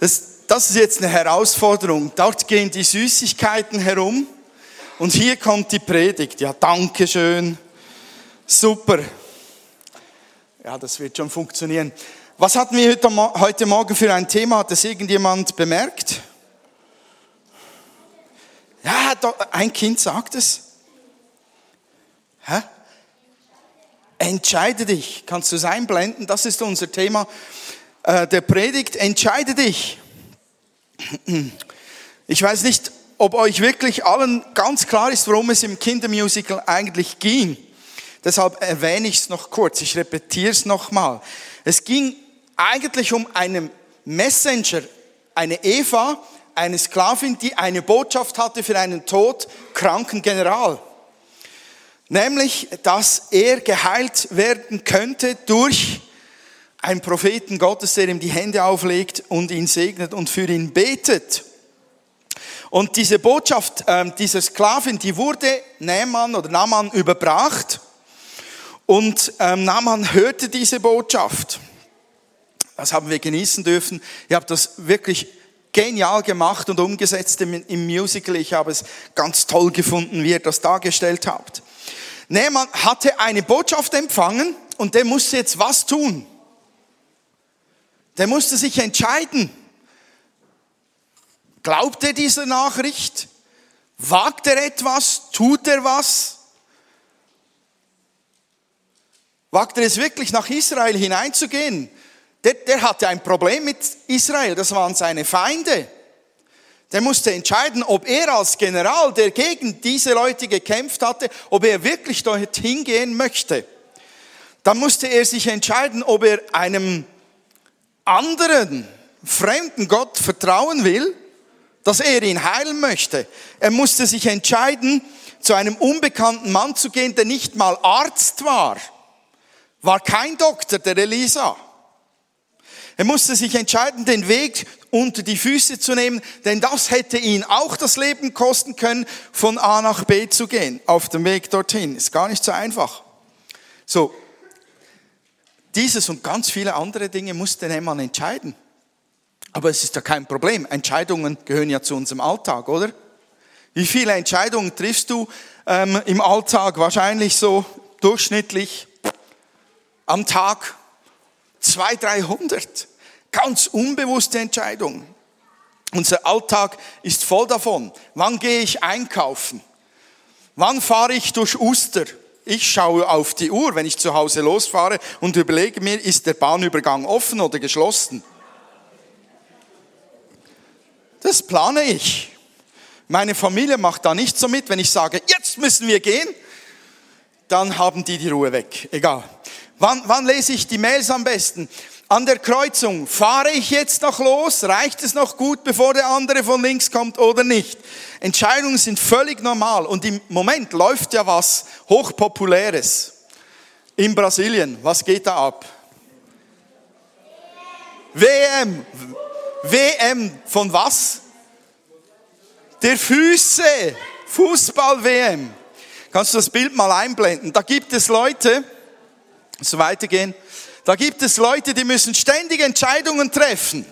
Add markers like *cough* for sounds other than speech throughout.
Das, das ist jetzt eine Herausforderung. Dort gehen die Süßigkeiten herum und hier kommt die Predigt. Ja, danke schön. Super. Ja, das wird schon funktionieren. Was hatten wir heute Morgen für ein Thema? Hat das irgendjemand bemerkt? Ja, ein Kind sagt es. Hä? Entscheide dich. Kannst du es einblenden? Das ist unser Thema der Predigt. Entscheide dich. Ich weiß nicht, ob euch wirklich allen ganz klar ist, worum es im Kindermusical eigentlich ging. Deshalb erwähne ich es noch kurz. Ich repetiere es nochmal. Es ging eigentlich um einen Messenger, eine Eva, eine Sklavin, die eine Botschaft hatte für einen todkranken General. Nämlich, dass er geheilt werden könnte durch einen Propheten Gottes, der ihm die Hände auflegt und ihn segnet und für ihn betet. Und diese Botschaft äh, dieser Sklavin, die wurde Naaman oder Naaman überbracht. Und ähm, Naaman hörte diese Botschaft. Das haben wir genießen dürfen. Ihr habt das wirklich genial gemacht und umgesetzt im, im Musical. Ich habe es ganz toll gefunden, wie ihr das dargestellt habt. Naaman hatte eine Botschaft empfangen und der musste jetzt was tun? Der musste sich entscheiden. Glaubt er dieser Nachricht? Wagt er etwas? Tut er was? Wagt er es wirklich nach Israel hineinzugehen? Der, der hatte ein Problem mit Israel, das waren seine Feinde. Der musste entscheiden, ob er als General, der gegen diese Leute gekämpft hatte, ob er wirklich dorthin gehen möchte. Dann musste er sich entscheiden, ob er einem anderen, fremden Gott vertrauen will, dass er ihn heilen möchte. Er musste sich entscheiden, zu einem unbekannten Mann zu gehen, der nicht mal Arzt war, war kein Doktor, der Elisa. Er musste sich entscheiden, den Weg unter die Füße zu nehmen, denn das hätte ihn auch das Leben kosten können, von A nach B zu gehen, auf dem Weg dorthin. Ist gar nicht so einfach. So, dieses und ganz viele andere Dinge musste Naaman entscheiden. Aber es ist ja kein Problem. Entscheidungen gehören ja zu unserem Alltag, oder? Wie viele Entscheidungen triffst du ähm, im Alltag? Wahrscheinlich so durchschnittlich am Tag 200, 300. Ganz unbewusste Entscheidungen. Unser Alltag ist voll davon. Wann gehe ich einkaufen? Wann fahre ich durch Uster? Ich schaue auf die Uhr, wenn ich zu Hause losfahre und überlege mir, ist der Bahnübergang offen oder geschlossen? Das plane ich. Meine Familie macht da nicht so mit, wenn ich sage, jetzt müssen wir gehen, dann haben die die Ruhe weg. Egal. Wann, wann lese ich die Mails am besten? An der Kreuzung, fahre ich jetzt noch los? Reicht es noch gut, bevor der andere von links kommt oder nicht? Entscheidungen sind völlig normal und im Moment läuft ja was hochpopuläres. In Brasilien, was geht da ab? WM. WM von was? Der Füße. Fußball-WM. Kannst du das Bild mal einblenden? Da gibt es Leute, so weitergehen, da gibt es Leute, die müssen ständig Entscheidungen treffen.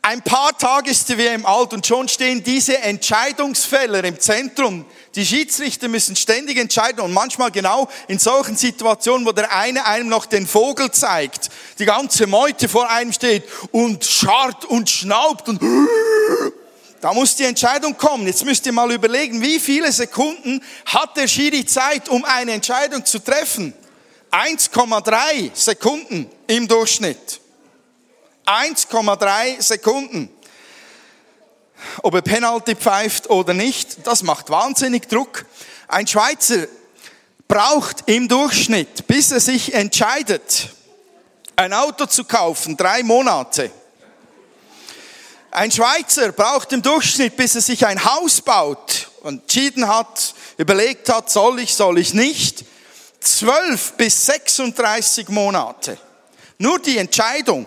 Ein paar Tage ist die WM alt und schon stehen diese Entscheidungsfälle im Zentrum. Die Schiedsrichter müssen ständig entscheiden und manchmal genau in solchen Situationen, wo der eine einem noch den Vogel zeigt, die ganze Meute vor einem steht und scharrt und schnaubt und da muss die Entscheidung kommen. Jetzt müsst ihr mal überlegen, wie viele Sekunden hat der Schiri Zeit, um eine Entscheidung zu treffen? 1,3 Sekunden im Durchschnitt. 1,3 Sekunden. Ob er Penalty pfeift oder nicht, das macht wahnsinnig Druck. Ein Schweizer braucht im Durchschnitt, bis er sich entscheidet, ein Auto zu kaufen, drei Monate. Ein Schweizer braucht im Durchschnitt, bis er sich ein Haus baut entschieden hat, überlegt hat, soll ich, soll ich nicht, 12 bis 36 Monate. Nur die Entscheidung.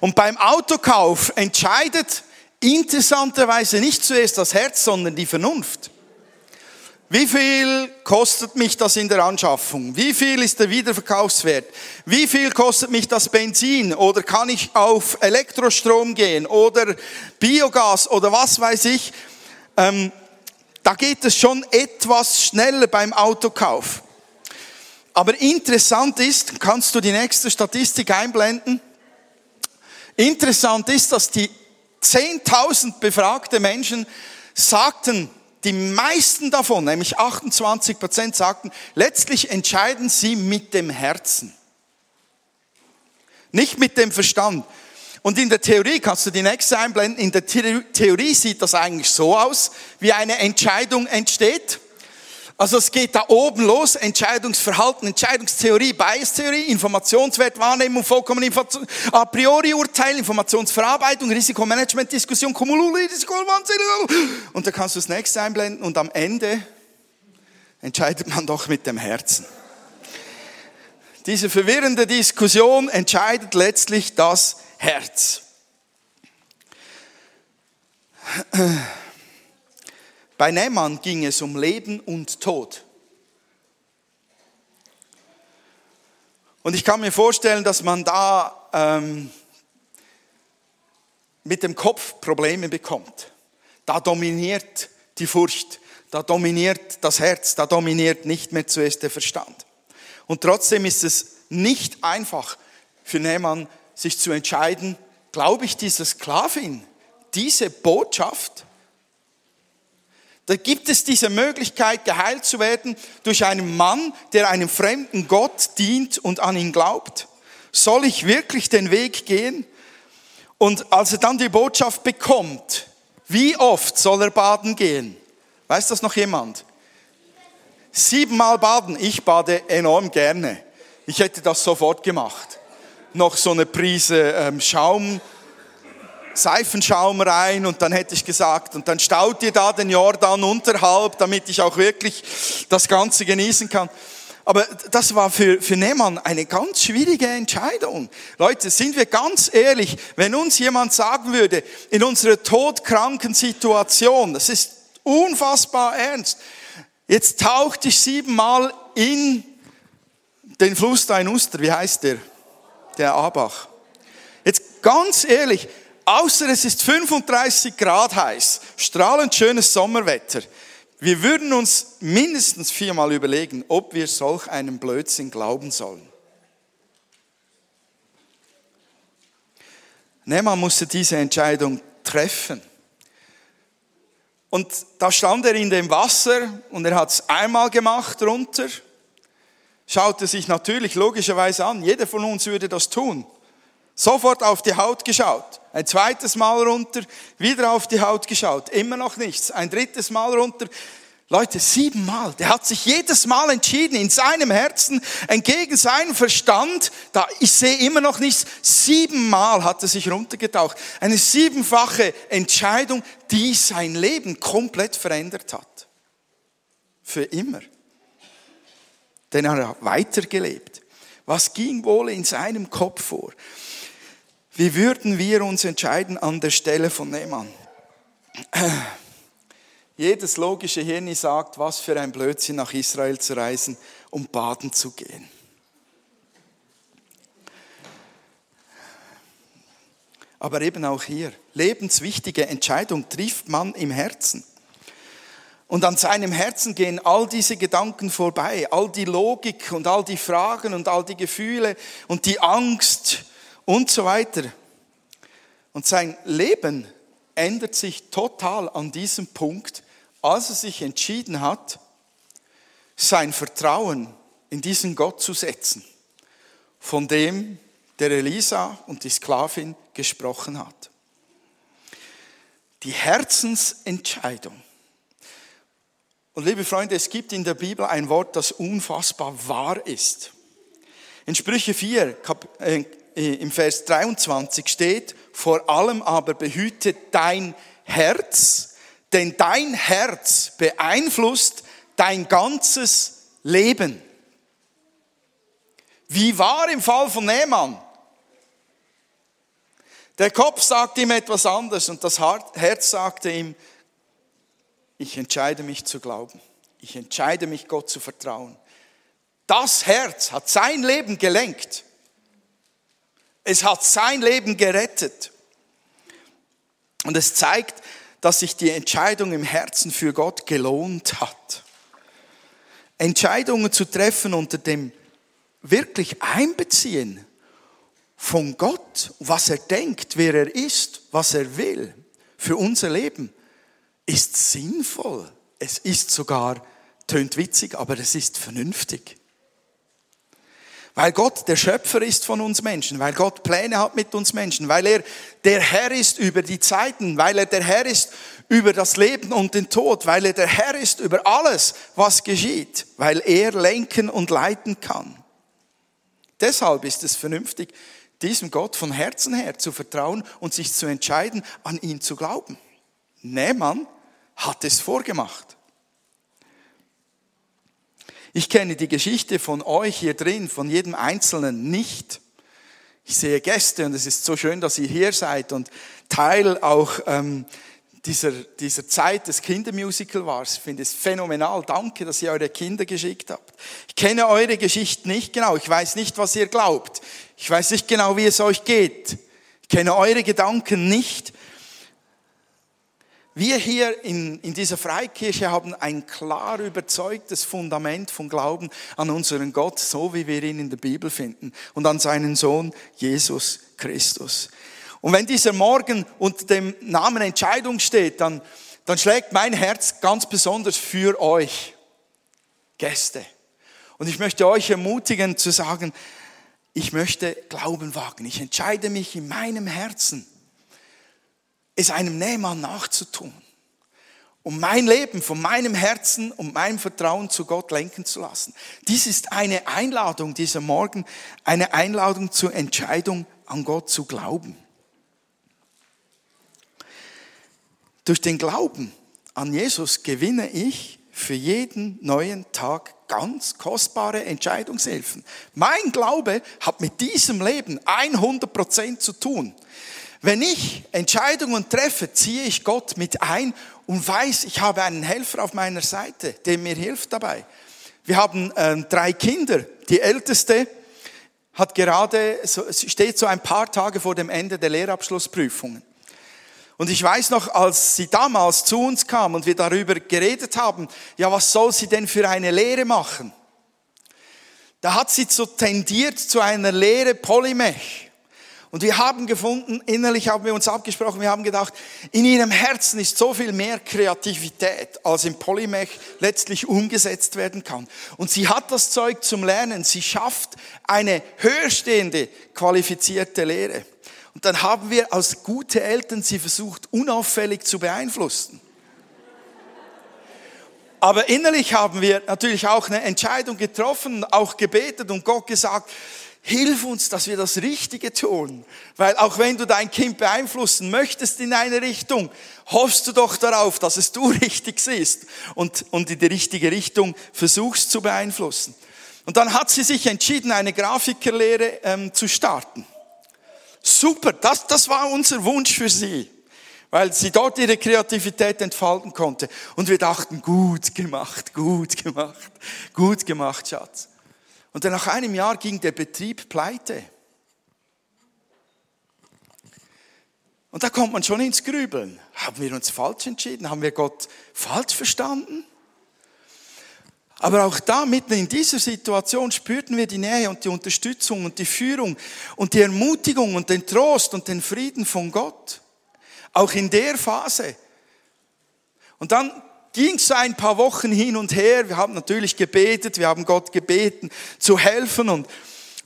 Und beim Autokauf entscheidet interessanterweise nicht zuerst das Herz, sondern die Vernunft. Wie viel kostet mich das in der Anschaffung? Wie viel ist der Wiederverkaufswert? Wie viel kostet mich das Benzin? Oder kann ich auf Elektrostrom gehen? Oder Biogas? Oder was weiß ich? Da geht es schon etwas schneller beim Autokauf. Aber interessant ist, kannst du die nächste Statistik einblenden? Interessant ist, dass die 10.000 befragte Menschen sagten, die meisten davon, nämlich 28 Prozent, sagten, letztlich entscheiden sie mit dem Herzen. Nicht mit dem Verstand. Und in der Theorie, kannst du die nächste einblenden, in der Theorie sieht das eigentlich so aus, wie eine Entscheidung entsteht. Also es geht da oben los, Entscheidungsverhalten, Entscheidungstheorie, Bias-Theorie, Informationswert, Wahrnehmung, vollkommen a priori Urteil, Informationsverarbeitung, Risikomanagement, Diskussion, Risiko, und da kannst du das nächste einblenden und am Ende entscheidet man doch mit dem Herzen. Diese verwirrende Diskussion entscheidet letztlich das Herz. Bei Nehmann ging es um Leben und Tod. Und ich kann mir vorstellen, dass man da ähm, mit dem Kopf Probleme bekommt. Da dominiert die Furcht, da dominiert das Herz, da dominiert nicht mehr zuerst der Verstand. Und trotzdem ist es nicht einfach für Nehmann, sich zu entscheiden, glaube ich dieser Sklavin diese Botschaft da gibt es diese Möglichkeit, geheilt zu werden durch einen Mann, der einem fremden Gott dient und an ihn glaubt. Soll ich wirklich den Weg gehen? Und als er dann die Botschaft bekommt, wie oft soll er baden gehen? Weiß das noch jemand? Siebenmal baden. Ich bade enorm gerne. Ich hätte das sofort gemacht. Noch so eine Prise ähm, Schaum Seifenschaum rein und dann hätte ich gesagt, und dann staut ihr da den Jordan unterhalb, damit ich auch wirklich das Ganze genießen kann. Aber das war für, für Nehmann eine ganz schwierige Entscheidung. Leute, sind wir ganz ehrlich, wenn uns jemand sagen würde, in unserer todkranken Situation, das ist unfassbar ernst, jetzt taucht ich siebenmal in den Fluss Dein Uster, wie heißt der? Der Abach. Jetzt ganz ehrlich, außer es ist 35 Grad heiß, strahlend schönes Sommerwetter. Wir würden uns mindestens viermal überlegen, ob wir solch einem Blödsinn glauben sollen. Nehmann musste diese Entscheidung treffen. Und da stand er in dem Wasser und er hat es einmal gemacht runter, schaute sich natürlich logischerweise an, jeder von uns würde das tun. Sofort auf die Haut geschaut. Ein zweites Mal runter, wieder auf die Haut geschaut. Immer noch nichts. Ein drittes Mal runter. Leute, siebenmal. Der hat sich jedes Mal entschieden, in seinem Herzen, entgegen seinem Verstand, da ich sehe immer noch nichts, siebenmal hat er sich runtergetaucht. Eine siebenfache Entscheidung, die sein Leben komplett verändert hat. Für immer. Denn er hat weitergelebt. Was ging wohl in seinem Kopf vor? Wie würden wir uns entscheiden an der Stelle von Nehmann? *clears throat* Jedes logische Hirn sagt, was für ein Blödsinn nach Israel zu reisen, um baden zu gehen. Aber eben auch hier, lebenswichtige Entscheidung trifft man im Herzen. Und an seinem Herzen gehen all diese Gedanken vorbei, all die Logik und all die Fragen und all die Gefühle und die Angst und so weiter. Und sein Leben ändert sich total an diesem Punkt, als er sich entschieden hat, sein Vertrauen in diesen Gott zu setzen, von dem der Elisa und die Sklavin gesprochen hat. Die Herzensentscheidung. Und liebe Freunde, es gibt in der Bibel ein Wort, das unfassbar wahr ist. In Sprüche 4, äh, im Vers 23 steht, vor allem aber behüte dein Herz, denn dein Herz beeinflusst dein ganzes Leben. Wie war im Fall von Nehmann? Der Kopf sagte ihm etwas anderes und das Herz sagte ihm, ich entscheide mich zu glauben. Ich entscheide mich, Gott zu vertrauen. Das Herz hat sein Leben gelenkt. Es hat sein Leben gerettet. Und es zeigt, dass sich die Entscheidung im Herzen für Gott gelohnt hat. Entscheidungen zu treffen unter dem wirklich Einbeziehen von Gott, was er denkt, wer er ist, was er will für unser Leben, ist sinnvoll. Es ist sogar, tönt witzig, aber es ist vernünftig. Weil Gott der Schöpfer ist von uns Menschen, weil Gott Pläne hat mit uns Menschen, weil er der Herr ist über die Zeiten, weil er der Herr ist über das Leben und den Tod, weil er der Herr ist über alles, was geschieht, weil er lenken und leiten kann. Deshalb ist es vernünftig, diesem Gott von Herzen her zu vertrauen und sich zu entscheiden, an ihn zu glauben. Nähmann hat es vorgemacht. Ich kenne die Geschichte von euch hier drin, von jedem Einzelnen nicht. Ich sehe Gäste und es ist so schön, dass ihr hier seid und Teil auch ähm, dieser, dieser Zeit des Kindermusical warst. Ich finde es phänomenal. Danke, dass ihr eure Kinder geschickt habt. Ich kenne eure Geschichte nicht genau. Ich weiß nicht, was ihr glaubt. Ich weiß nicht genau, wie es euch geht. Ich kenne eure Gedanken nicht. Wir hier in, in dieser Freikirche haben ein klar überzeugtes Fundament von Glauben an unseren Gott, so wie wir ihn in der Bibel finden, und an seinen Sohn Jesus Christus. Und wenn dieser Morgen unter dem Namen Entscheidung steht, dann, dann schlägt mein Herz ganz besonders für euch, Gäste. Und ich möchte euch ermutigen zu sagen, ich möchte Glauben wagen. Ich entscheide mich in meinem Herzen es einem Nähmann nachzutun, um mein Leben von meinem Herzen und meinem Vertrauen zu Gott lenken zu lassen. Dies ist eine Einladung dieser Morgen, eine Einladung zur Entscheidung an Gott zu glauben. Durch den Glauben an Jesus gewinne ich für jeden neuen Tag ganz kostbare Entscheidungshilfen. Mein Glaube hat mit diesem Leben 100% zu tun. Wenn ich Entscheidungen treffe, ziehe ich Gott mit ein und weiß, ich habe einen Helfer auf meiner Seite, der mir hilft dabei. Wir haben äh, drei Kinder. Die älteste hat gerade, steht so ein paar Tage vor dem Ende der Lehrabschlussprüfungen. Und ich weiß noch, als sie damals zu uns kam und wir darüber geredet haben, ja, was soll sie denn für eine Lehre machen? Da hat sie so tendiert zu einer Lehre Polymech. Und wir haben gefunden, innerlich haben wir uns abgesprochen, wir haben gedacht, in ihrem Herzen ist so viel mehr Kreativität, als im Polymech letztlich umgesetzt werden kann. Und sie hat das Zeug zum Lernen. Sie schafft eine höherstehende, qualifizierte Lehre. Und dann haben wir als gute Eltern sie versucht, unauffällig zu beeinflussen. Aber innerlich haben wir natürlich auch eine Entscheidung getroffen, auch gebetet und Gott gesagt, Hilf uns, dass wir das Richtige tun. Weil auch wenn du dein Kind beeinflussen möchtest in eine Richtung, hoffst du doch darauf, dass es du *laughs* richtig siehst und, und in die richtige Richtung versuchst zu beeinflussen. Und dann hat sie sich entschieden, eine Grafikerlehre ähm, zu starten. Super, das, das war unser Wunsch für sie, weil sie dort ihre Kreativität entfalten konnte. Und wir dachten, gut gemacht, gut gemacht, gut gemacht, Schatz. Und dann nach einem Jahr ging der Betrieb pleite. Und da kommt man schon ins Grübeln. Haben wir uns falsch entschieden? Haben wir Gott falsch verstanden? Aber auch da, mitten in dieser Situation, spürten wir die Nähe und die Unterstützung und die Führung und die Ermutigung und den Trost und den Frieden von Gott. Auch in der Phase. Und dann ging es ein paar Wochen hin und her. Wir haben natürlich gebetet, wir haben Gott gebeten, zu helfen und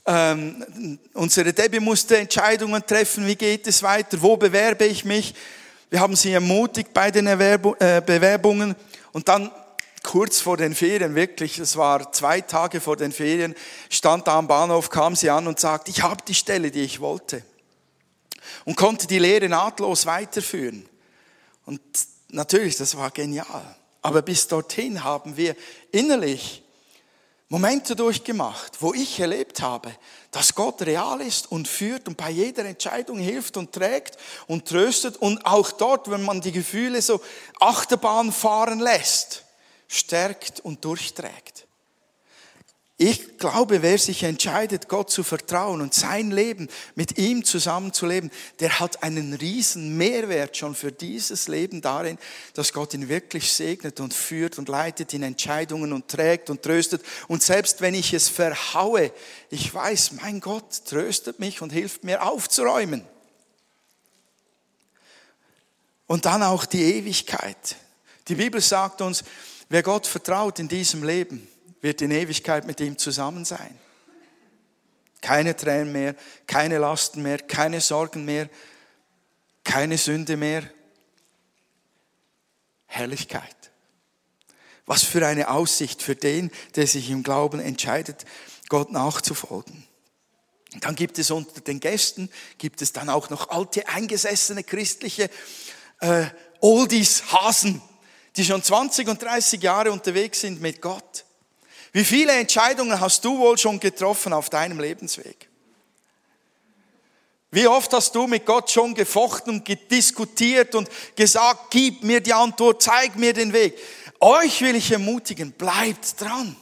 ähm, unsere Debbie musste Entscheidungen treffen, wie geht es weiter, wo bewerbe ich mich. Wir haben sie ermutigt bei den Erwerb äh, Bewerbungen und dann kurz vor den Ferien, wirklich, es war zwei Tage vor den Ferien, stand da am Bahnhof, kam sie an und sagte, ich habe die Stelle, die ich wollte. Und konnte die Lehre nahtlos weiterführen. Und natürlich, das war genial. Aber bis dorthin haben wir innerlich Momente durchgemacht, wo ich erlebt habe, dass Gott real ist und führt und bei jeder Entscheidung hilft und trägt und tröstet und auch dort, wenn man die Gefühle so Achterbahn fahren lässt, stärkt und durchträgt. Ich glaube, wer sich entscheidet, Gott zu vertrauen und sein Leben mit ihm zusammenzuleben, der hat einen riesen Mehrwert schon für dieses Leben darin, dass Gott ihn wirklich segnet und führt und leitet in Entscheidungen und trägt und tröstet. Und selbst wenn ich es verhaue, ich weiß, mein Gott tröstet mich und hilft mir aufzuräumen. Und dann auch die Ewigkeit. Die Bibel sagt uns, wer Gott vertraut in diesem Leben, wird in Ewigkeit mit ihm zusammen sein. Keine Tränen mehr, keine Lasten mehr, keine Sorgen mehr, keine Sünde mehr. Herrlichkeit. Was für eine Aussicht für den, der sich im Glauben entscheidet, Gott nachzufolgen. Dann gibt es unter den Gästen, gibt es dann auch noch alte, eingesessene christliche äh, Oldies, Hasen, die schon 20 und 30 Jahre unterwegs sind mit Gott. Wie viele Entscheidungen hast du wohl schon getroffen auf deinem Lebensweg? Wie oft hast du mit Gott schon gefochten und diskutiert und gesagt, gib mir die Antwort, zeig mir den Weg. Euch will ich ermutigen, bleibt dran.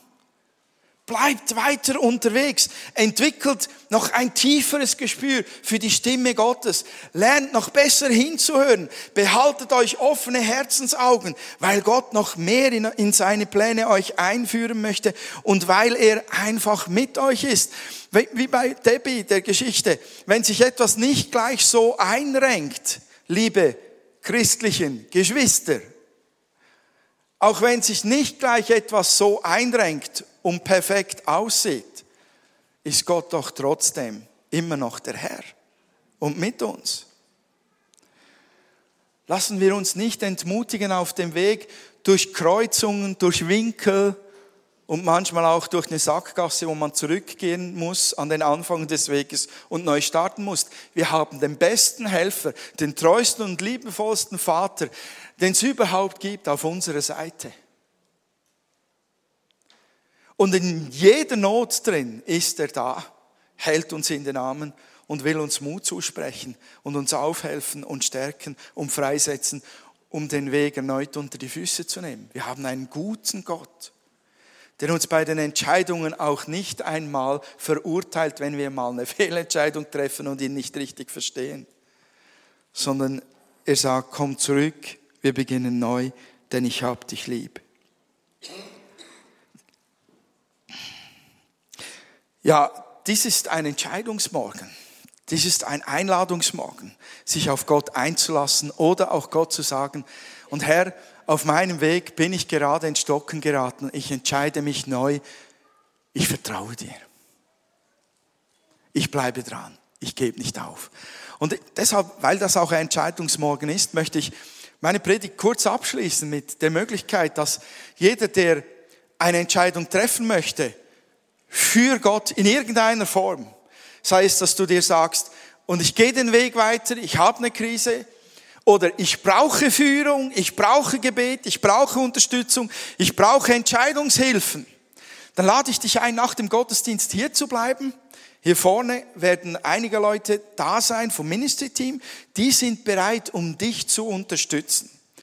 Bleibt weiter unterwegs, entwickelt noch ein tieferes Gespür für die Stimme Gottes, lernt noch besser hinzuhören, behaltet euch offene Herzensaugen, weil Gott noch mehr in, in seine Pläne euch einführen möchte und weil er einfach mit euch ist. Wie bei Debbie der Geschichte, wenn sich etwas nicht gleich so einrenkt, liebe christlichen Geschwister, auch wenn sich nicht gleich etwas so einrenkt und perfekt aussieht, ist Gott doch trotzdem immer noch der Herr und mit uns. Lassen wir uns nicht entmutigen auf dem Weg durch Kreuzungen, durch Winkel und manchmal auch durch eine Sackgasse, wo man zurückgehen muss an den Anfang des Weges und neu starten muss. Wir haben den besten Helfer, den treuesten und liebevollsten Vater, den es überhaupt gibt, auf unserer Seite. Und in jeder Not drin ist er da, hält uns in den Armen und will uns Mut zusprechen und uns aufhelfen und stärken und freisetzen, um den Weg erneut unter die Füße zu nehmen. Wir haben einen guten Gott, der uns bei den Entscheidungen auch nicht einmal verurteilt, wenn wir mal eine *laughs* Fehlentscheidung treffen und ihn nicht richtig verstehen, sondern er sagt, komm zurück, wir beginnen neu, denn ich hab dich lieb. Ja, dies ist ein Entscheidungsmorgen. Dies ist ein Einladungsmorgen, sich auf Gott einzulassen oder auch Gott zu sagen, und Herr, auf meinem Weg bin ich gerade ins Stocken geraten. Ich entscheide mich neu. Ich vertraue dir. Ich bleibe dran. Ich gebe nicht auf. Und deshalb, weil das auch ein Entscheidungsmorgen ist, möchte ich meine Predigt kurz abschließen mit der Möglichkeit, dass jeder, der eine Entscheidung treffen möchte, für Gott in irgendeiner Form, sei es, dass du dir sagst, und ich gehe den Weg weiter, ich habe eine Krise, oder ich brauche Führung, ich brauche Gebet, ich brauche Unterstützung, ich brauche Entscheidungshilfen, dann lade ich dich ein, nach dem Gottesdienst hier zu bleiben. Hier vorne werden einige Leute da sein vom Ministry-Team, die sind bereit, um dich zu unterstützen.